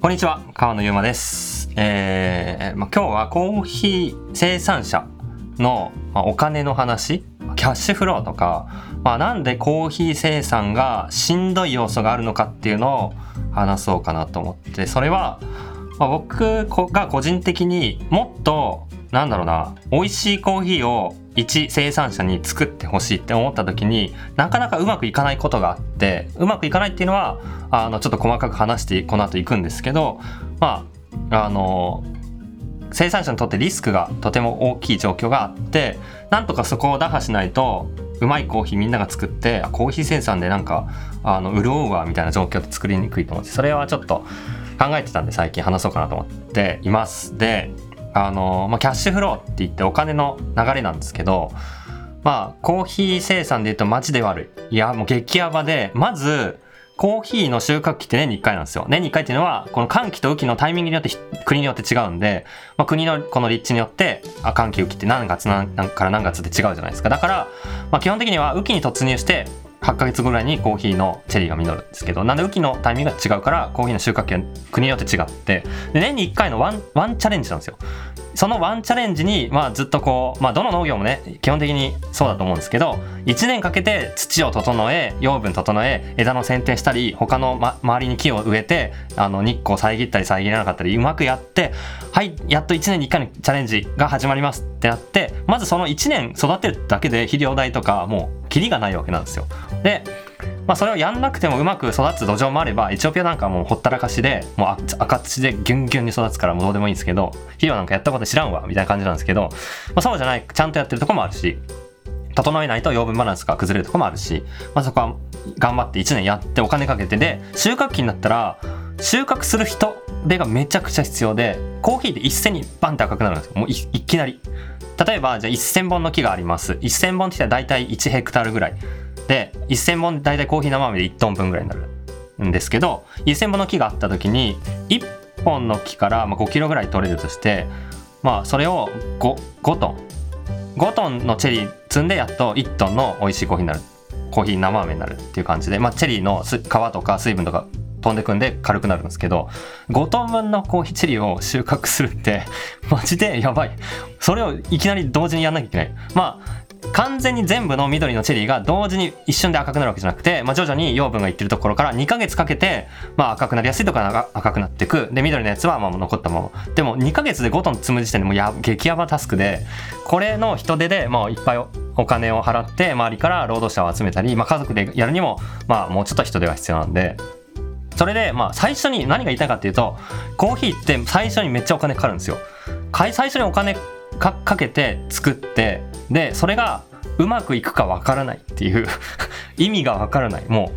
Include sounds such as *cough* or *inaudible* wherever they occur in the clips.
こんにちは、川野ゆうまです。えーまあ、今日はコーヒー生産者の、まあ、お金の話、キャッシュフローとか、まあ、なんでコーヒー生産がしんどい要素があるのかっていうのを話そうかなと思って、それは、まあ、僕が個人的にもっと、なんだろうな、美味しいコーヒーを一生産者に作ってほしいって思った時になかなかうまくいかないことがあってうまくいかないっていうのはあのちょっと細かく話してこの後いくんですけどまああの生産者にとってリスクがとても大きい状況があってなんとかそこを打破しないとうまいコーヒーみんなが作ってコーヒー生産でなんかあの潤うわみたいな状況って作りにくいと思ってそれはちょっと考えてたんで最近話そうかなと思っています。であのまあ、キャッシュフローって言ってお金の流れなんですけどまあコーヒー生産で言うとマジで悪い。いやもう激ヤバでまずコーヒーの収穫期って年に1回なんですよ。年に1回っていうのはこの寒気と雨季のタイミングによって国によって違うんで、まあ、国のこの立地によってあ寒気雨季って何月何から何月って違うじゃないですか。だから、まあ、基本的には雨季に突入して8ヶ月ぐらいにコーヒーのチェリーが実るんですけどなんで雨季のタイミングが違うからコーヒーの収穫期は国によって違ってで年に1回のワンワンチャレンジなんですよ。そのワンチャレンジに、まあ、ずっとこう、まあ、どの農業もね基本的にそうだと思うんですけど1年かけて土を整え養分整え枝の剪定したり他の、ま、周りに木を植えてあの日光遮ったり遮らなかったりうまくやってはいやっと1年に1回のチャレンジが始まりますってなってまずその1年育てるだけで肥料代とかもうキリがないわけなんですよ。でまあ、それをやんなくてもうまく育つ土壌もあればエチオピアなんかもうほったらかしでもう赤土でギュンギュンに育つからもうどうでもいいんですけど肥料なんかやったこと知らんわみたいな感じなんですけど、まあ、そうじゃないちゃんとやってるとこもあるし整えないと養分バランスが崩れるとこもあるし、まあ、そこは頑張って1年やってお金かけてで収穫期になったら収穫する人手がめちゃくちゃ必要でコーヒーって一斉にバンって赤くなるんですよもういきなり例えばじゃあ1000本の木があります。1000本って言ったら大体1ヘクタールぐらい。で1000本大体コーヒー生豆で1トン分ぐらいになるんですけど1000本の木があった時に1本の木から5キロぐらい取れるとしてまあそれを 5, 5トン。5トンのチェリー積んでやっと1トンの美味しいコーヒーになる。コーヒー生豆になるっていう感じで、まあ、チェリーの皮とか水分とか飛んでくんで軽くなるんですけど5トン分のコーヒーチェリーを収穫するって *laughs* マジでやばい。それをいきなり同時にやんなきゃいけない。まあ完全に全部の緑のチェリーが同時に一瞬で赤くなるわけじゃなくて、まあ、徐々に養分がいってるところから2ヶ月かけて、まあ、赤くなりやすいところが赤くなっていく。で緑のやつはまあ残ったまま。でも2ヶ月で5トン積む時点でもうや激ヤバタスクでこれの人手でもういっぱいお金を払って周りから労働者を集めたり、まあ、家族でやるにも、まあ、もうちょっと人手が必要なんで。それでまあ最初に何が言いたいかっていうとコーヒーって最初にめっちゃお金かかるんですよ。最初にお金かけて作ってでそれがうまくいくかわからないっていう *laughs* 意味がわからないも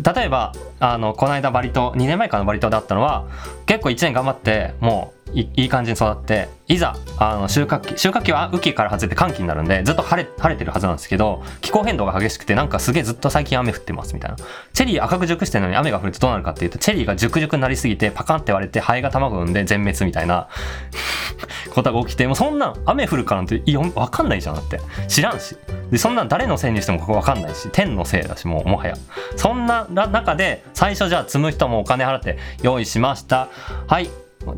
う例えばあのこの間バリ島2年前からのバリ島だったのは結構1年頑張ってもういい感じに育っていざあの収穫期収穫期は雨季から外れて寒気になるんでずっと晴れ晴れてるはずなんですけど気候変動が激しくてなんかすげえずっと最近雨降ってますみたいな。チェリー赤く熟してるのに雨が降るとどうなるかっていうとチェリーが熟々になりすぎてパカンって割れてハエが卵を産んで全滅みたいな *laughs* ことが起きてもうそんなん雨降るからなんていや分かんないじゃんだって。知らんし。でそんなん誰のせいにしてもここ分かんないし天のせいだしもうもはや。そんな中で最初じゃあ積む人もお金払って用意しました。はい。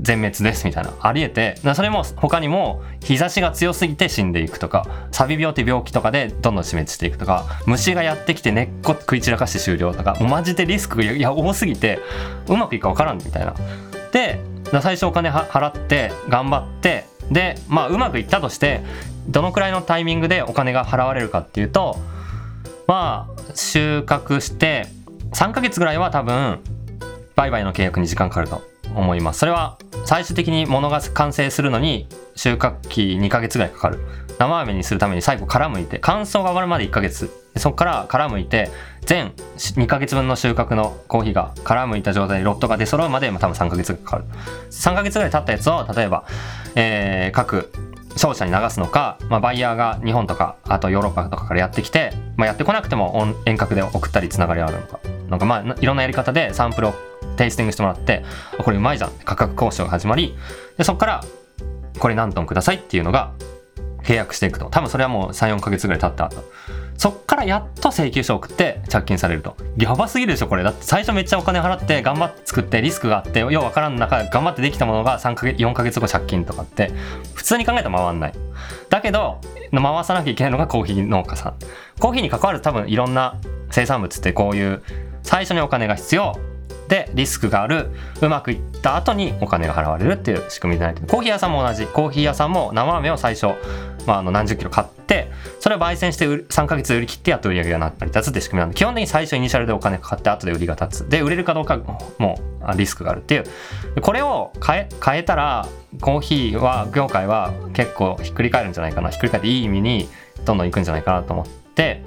全滅ですみたいなありえてそれも他にも日差しが強すぎて死んでいくとかサビ病って病気とかでどんどん死滅していくとか虫がやってきて根っこ食い散らかして終了とかもうマジでリスクがいや多すぎてうまくいくか分からんみたいな。で最初お金払って頑張ってでまあうまくいったとしてどのくらいのタイミングでお金が払われるかっていうとまあ収穫して3ヶ月ぐらいは多分売買の契約に時間かかると。思います。それは最終的に物が完成するのに収穫期2ヶ月ぐらいかかる。生飴にするために最後殻むいて乾燥が終わるまで1ヶ月。そこから殻むいて全2ヶ月分の収穫のコーヒーが殻むいた状態でロットが出揃うまで多分3ヶ月かかる。3ヶ月ぐらい経ったやつを例えば、えー、各商社に流すのか、まあ、バイヤーが日本とかあとヨーロッパとかからやってきて、まあ、やってこなくても遠隔で送ったりつながりがあるのか。なんかまあいろんなやり方でサンプルをテイスティングしてもらってこれうまいじゃん。価格交渉が始まりでそこからこれ何トンくださいっていうのが契約していくと。多分それはもう34ヶ月ぐらい経った後。そっからやっと請求書を送って着金されると。やばすぎるでしょこれ。だって最初めっちゃお金払って頑張って作ってリスクがあってようわからん中頑張ってできたものが3ヶ月4ヶ月後借金とかって普通に考えたら回んない。だけど回さなきゃいけないのがコーヒー農家さん。コーヒーに関わる多分いろんな生産物ってこういう最初にお金が必要でリスクがあるうまくいった後にお金が払われるっていう仕組みでないコーヒー屋さんも同じ。コーヒー屋さんも生飴を最初、まあ、あの何十キロ買ってそれを焙煎して3ヶ月売り切ってやっと売り上げが成り立つって仕組みなんで基本的に最初イニシャルでお金かかって後で売りが立つ。で売れるかどうかもリスクがあるっていう。これを変え変えたらコーヒーは業界は結構ひっくり返るんじゃないかな。ひっくり返っていい意味にどんどんいくんじゃないかなと思って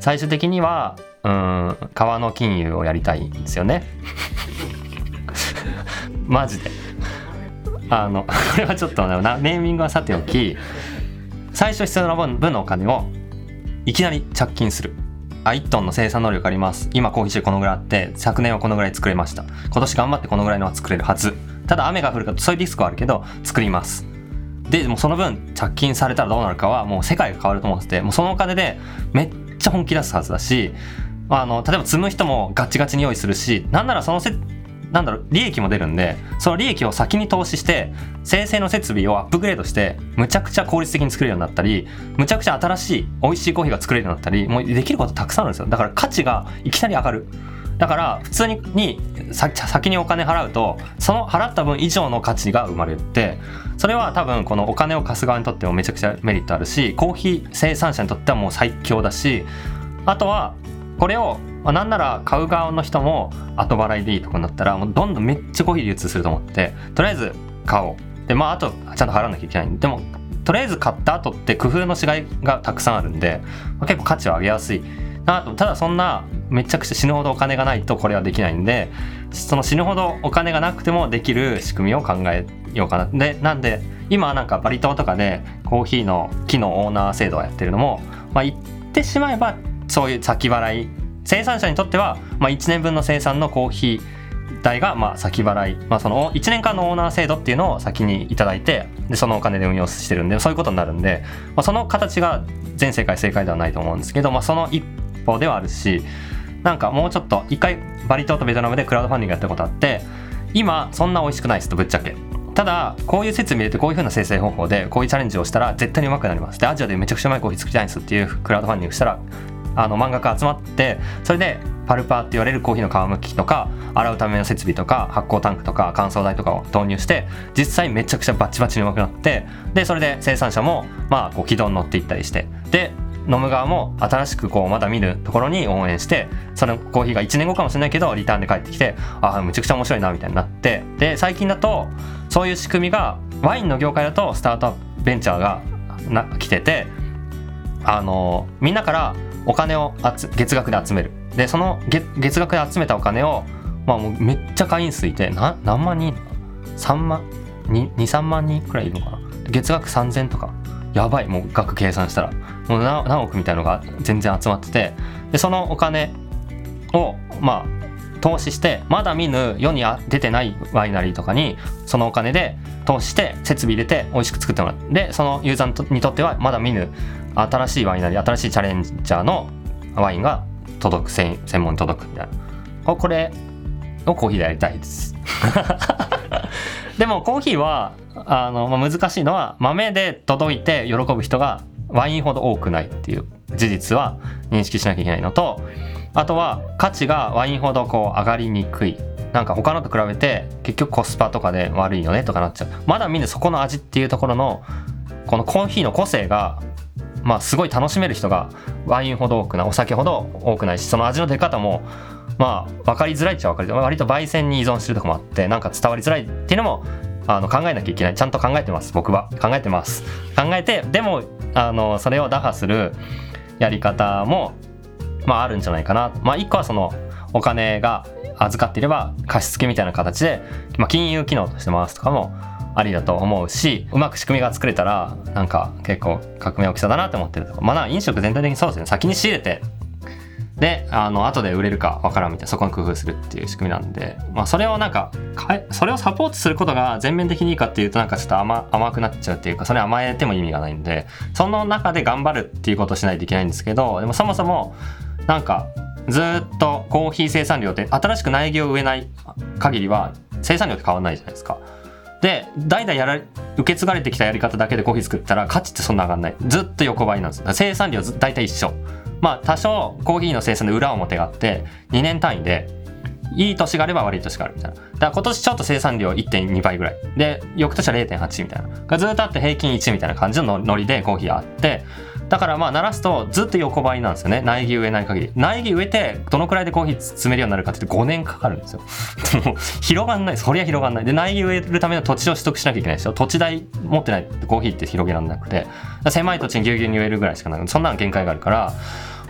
最終的にはうん川の金融をやりたいんですよね。*laughs* マジで。あのこれはちょっとネーミングはさておき最初必要な分のお金をいきなり着金する。あ1トンの生産能力あります。今コーヒー種このぐらいあって昨年はこのぐらい作れました。今年頑張ってこのぐらいのは作れるはず。ただ雨が降るかとそういうリスクはあるけど作ります。でもその分着金されたらどうなるかはもう世界が変わると思っててもうそのお金でめっちゃ本気出すはずだしあの例えば積む人もガチガチに用意するしなんならそのせなんだろう利益も出るんでその利益を先に投資して生成の設備をアップグレードしてむちゃくちゃ効率的に作れるようになったりむちゃくちゃ新しい美味しいコーヒーが作れるようになったりもうできることたくさんあるんですよ。だから価値がいきなり上がる。だから普通に先にお金払うとその払った分以上の価値が生まれてそれは多分このお金を貸す側にとってもめちゃくちゃメリットあるしコーヒー生産者にとってはもう最強だしあとはこれを、まあ、なんなら買う側の人も後払いでいいとかになったらもうどんどんめっちゃコーヒー流通すると思ってとりあえず買おう。でまああとちゃんと払わなきゃいけない。でもとりあえず買った後って工夫の違いがたくさんあるんで、まあ、結構価値を上げやすい。なとただそんなめちゃくちゃ死ぬほどお金がないとこれはできないんでその死ぬほどお金がなくてもできる仕組みを考えようかな。でなんで今なんかバリ島とかでコーヒーの木のオーナー制度をやってるのも、まあ、言ってしまえばそういう先払い生産者にとっては、まあ、1年分の生産のコーヒー代がまあ先払い、まあ、その1年間のオーナー制度っていうのを先に頂いてでそのお金で運用してるんでそういうことになるんで、まあ、その形が全世界正解ではないと思うんですけど、まあ、その一歩ではあるしなんかもうちょっと一回バリ島とベトナムでクラウドファンディングやったことあって今そんな美味しくないですとぶっちゃけ。ただこういう設備入れてこういう風な生成方法でこういうチャレンジをしたら絶対にうまくなります。でアジアでめちゃくちゃうまいコーヒー作りたいんですっていうクラウドファンディングしたらあの漫画家集まってそれでパルパーって言われるコーヒーの皮むきとか洗うための設備とか発酵タンクとか乾燥台とかを導入して実際めちゃくちゃバチバチにうまくなってでそれで生産者もまあこう軌道に乗っていったりしてで飲む側も新しくこうまだ見るところに応援してそのコーヒーが1年後かもしれないけどリターンで帰ってきてああむちゃくちゃ面白いなみたいになってで最近だとそういう仕組みがワインの業界だとスタートアップベンチャーがな来ててあのみんなからお金を月額で集める。でその月額で集めたお金を、まあ、もうめっちゃ会員数いてな何万人3万？23万人くらいいるのかな？月額3000とか。やばい。もう額計算したら。もう何億みたいのが全然集まってて。でそのお金をまあ投資してまだ見ぬ世に出てないワイナリーとかにそのお金で投資して設備入れて美味しく作ってもらうでそのユーザーにとってはまだ見ぬ新しいワイナリー新しいチャレンジャーのワインが届く専門に届くみたいな。これをコーヒーでやりたいです。*laughs* でもコーヒーはあの、まあ、難しいのは豆で届いて喜ぶ人がワインほど多くないっていう事実は認識しなきゃいけないのとあとは価値がワインほどこう上がりにくい。なんか他のと比べて結局コスパとかで悪いよねとかなっちゃう。まだみんなそこの味っていうところのこのコーヒーの個性がまあすごい楽しめる人がワインほど多くないお酒ほど多くないしその味の出方もまあ分かりづらいっちゃ分かりづらい。割と焙煎に依存してるとこもあってなんか伝わりづらいっていうのもあの考えなきゃいけない。ちゃんと考えてます。僕は。考えてます。考えてでもあのそれを打破するやり方もまああるんじゃないかな。まあ一個はそのお金が預かっていれば貸付みたいな形で、まあ、金融機能として回すとかもありだと思うしうまく仕組みが作れたらなんか結構革命起きそうだなって思ってるとこ。まあ飲食全体的にそうですね。先に仕入れてであの後で売れるかわからんみたいなそこに工夫するっていう仕組みなんで、まあ、それをなんかそれをサポートすることが全面的にいいかっていうとなんかちょっと甘甘くなっちゃうっていうかそれ甘えても意味がないんでその中で頑張るっていうことをしないといけないんですけどでもそもそもなんかずっとコーヒー生産量って新しく苗木を植えない限りは生産量って変わらないじゃないですか。で代々やら受け継がれてきたやり方だけでコーヒー作ったら価値ってそんな上がんないずっと横ばいなんです生産量大体一緒まあ多少コーヒーの生産で裏表があって2年単位でいい年があれば悪い年があるみたいな。だから今年ちょっと生産量1.2倍ぐらい。で、翌年は0.8みたいな。がずっとあって平均1みたいな感じのノリでコーヒーあって、だからまあ鳴らすとずっと横ばいなんですよね。苗木植えない限り。苗木植えてどのくらいでコーヒー詰めるようになるかって5年かかるんですよ。*laughs* も広がんないそりゃ広がんない。で苗木植えるための土地を取得しなきゃいけないですよ。土地代持ってないとコーヒーって広げられなくて。狭い土地にぎゅうぎゅうに植えるぐらいしかないそんなの限界があるから。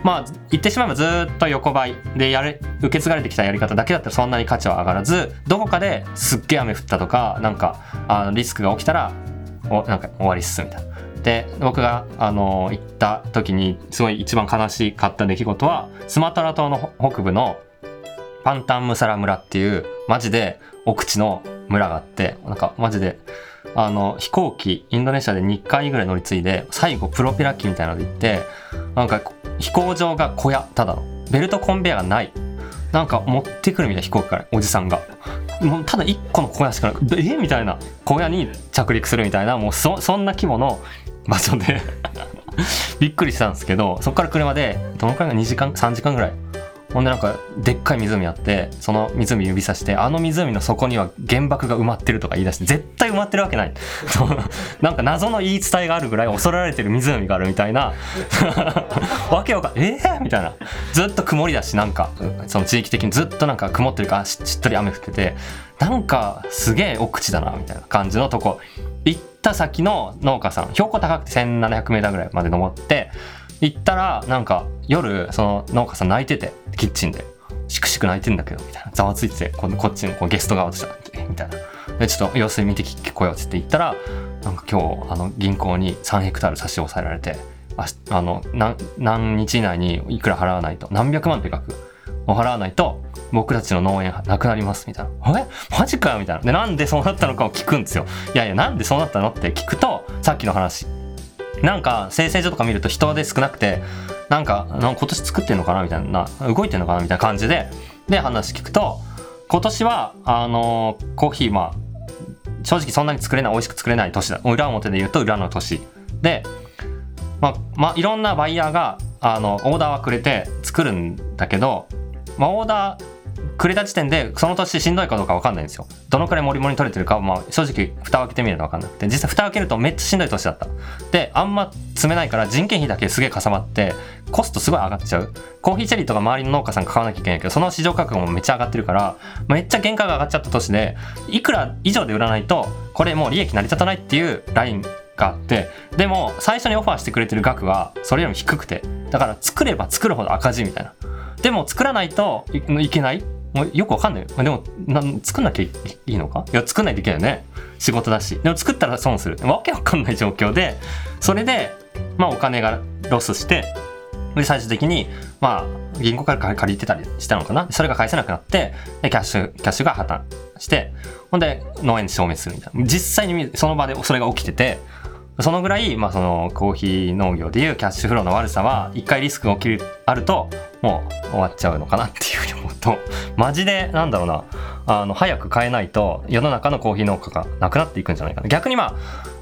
まあ言ってしまえばずっと横ばい。でやれ受け継がれてきたやり方だけだったらそんなに価値は上がらずどこかですっげえ雨降ったとかなんかあのリスクが起きたらおなんか終わりっすみたいな。で僕があの行った時にすごい一番悲しかった出来事はスマトラ島の北部のパンタンムサラ村っていうマジで奥地の村があってなんかマジであの飛行機インドネシアで2回ぐらい乗り継いで最後プロペラ機みたいなので行ってなんか飛行場が小屋ただの。ベルトコンベヤがない。なんか持ってくるみたいな飛行機からおじさんが。もうただ1個の小屋しかなくえ？みたいな。小屋に着陸するみたいなもうそんな規模の場所でびっくりしたんですけどそこから車でどのくらいが2時間3時間ぐらい。ほんでなんかでっかい湖あってその湖指さしてあの湖の底には原爆が埋まってるとか言い出して絶対埋まってるわけない。*laughs* なんか謎の言い伝えがあるぐらい恐られてる湖があるみたいな。*laughs* わけわかんえー、みたいな。ずっと曇りだしなんかその地域的にずっとなんか曇ってるからしっとり雨降っててなんかすげえ奥地だなみたいな感じのとこ。行った先の農家さん標高高くて 1700m ぐらいまで登って行ったらなんか夜その農家さん泣いててキッチンで。しくしく泣いてんだけどみたいな。ざわついててここっちのこうゲスト側としてみたいな。でちょっと様子見て聞こえようっつって言ったらなんか今日あの銀行に3ヘクタール差し押さえられてああの何日以内にいくら払わないと。何百万って額を払わないと僕たちの農園なくなりますみたいな。え？マジかよみたいな。で、なんでそうなったのかを聞くんですよ。いやいや、なんでそうなったのって聞くと、さっきの話。なんか、生成所とか見ると人で少なくて、なんか、なんか今年作ってんのかなみたいな、動いてんのかなみたいな感じで、で、話聞くと、今年は、あのー、コーヒー、まあ、正直そんなに作れない、美味しく作れない年だ。裏表で言うと裏の年。で、まあ、まあ、いろんなバイヤーが、あの、オーダーはくれて作るんだけど、まあ、オーダー、くれた時点でその年しんどいかどうか分かんないんですよ。どのくらいモリモリ取れてるか、まあ、正直蓋を開けてみると分かんなくて。実際蓋を開けるとめっちゃしんどい年だった。であんま積めないから人件費だけすげえかさばってコストすごい上がっちゃう。コーヒーチェリーとか周りの農家さん買わなきゃいけないけどその市場価格もめっちゃ上がってるからめっちゃ原価が上がっちゃった年でいくら以上で売らないとこれもう利益成り立たないっていうラインがあってでも最初にオファーしてくれてる額はそれよりも低くてだから作れば作るほど赤字みたいなでも作らないといけない？もうよくわかんない。でも、な作んなきゃいいのか？いや、作んないといけないよね。仕事だし。でも作ったら損する。わけわかんない状況で、それで、まあお金がロスして、で、最終的に、まあ、銀行から借りてたりしたのかな？それが返せなくなって、で、キャッシュ、キャッシュが破綻して、ほんで、農園消滅するみたいな。実際にその場でそれが起きてて、そのぐらい、まあ、そのコーヒー農業でいうキャッシュフローの悪さは一回リスクが起きるあるともう終わっちゃうのかなっていうふうに思うと *laughs* マジでなんだろうな。あの早く変えないと世の中のコーヒー農家がなくなっていくんじゃないかな。逆にまあ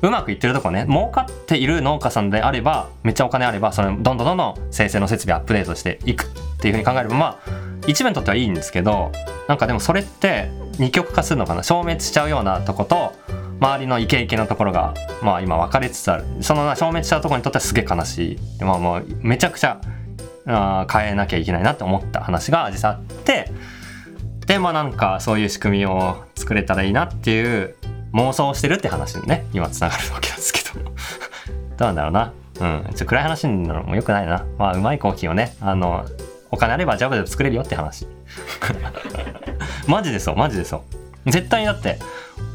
うまくいってるとこね儲かっている農家さんであればめっちゃお金あればそれどんどんどんどん生成の設備アップデートしていくっていうふうに考えればまあ一部にとってはいいんですけどなんかでもそれって二極化するのかな。消滅しちゃうようなとこと周りのイケイケのところが、まあ、今分かれつつある。その消滅したところにとってはすげえ悲しい、まあ、もうめちゃくちゃあ変えなきゃいけないなって思った話が実際あって。でまあなんかそういう仕組みを作れたらいいなっていう妄想をしてるって話にね。今つながるわけなんですけど。*laughs* どうなんだろうな。うん。ちょ暗い話になるのもよくないな。まあうまいコーヒーをねあのお金あればジャブで作れるよって話。マジでそうマジでそう。絶対だって。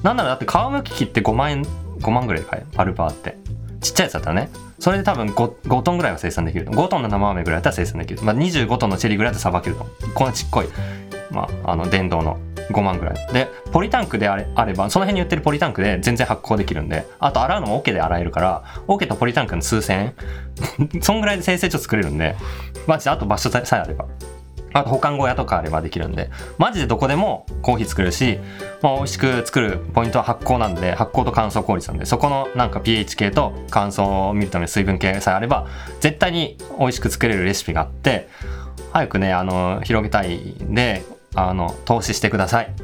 なんならだって皮むき器って5万円5万ぐらいで買えパルパーって。ちっちゃいやつだったらね。それで多分 5, 5トンぐらいは生産できると5トンの生豆ぐらいだったら生産できる、まあ、25トンのチェリーぐらいだったらさばけるとこのちっこい、まあ、あの電動の5万ぐらい。でポリタンクであれあればその辺に売ってるポリタンクで全然発酵できるんで。あと洗うのも桶で洗えるから桶とポリタンクの数千円？*laughs* そんぐらいで生成所作れるんで。マジであと場所さえあれば。あと保管小屋とかあればできるんでマジでどこでもコーヒー作るし、まあ、美味しく作るポイントは発酵なんで発酵と乾燥効率なんでそこのなんか pH 系と乾燥を見るための水分系さえあれば絶対に美味しく作れるレシピがあって早くねあの広げたいんであの投資してください。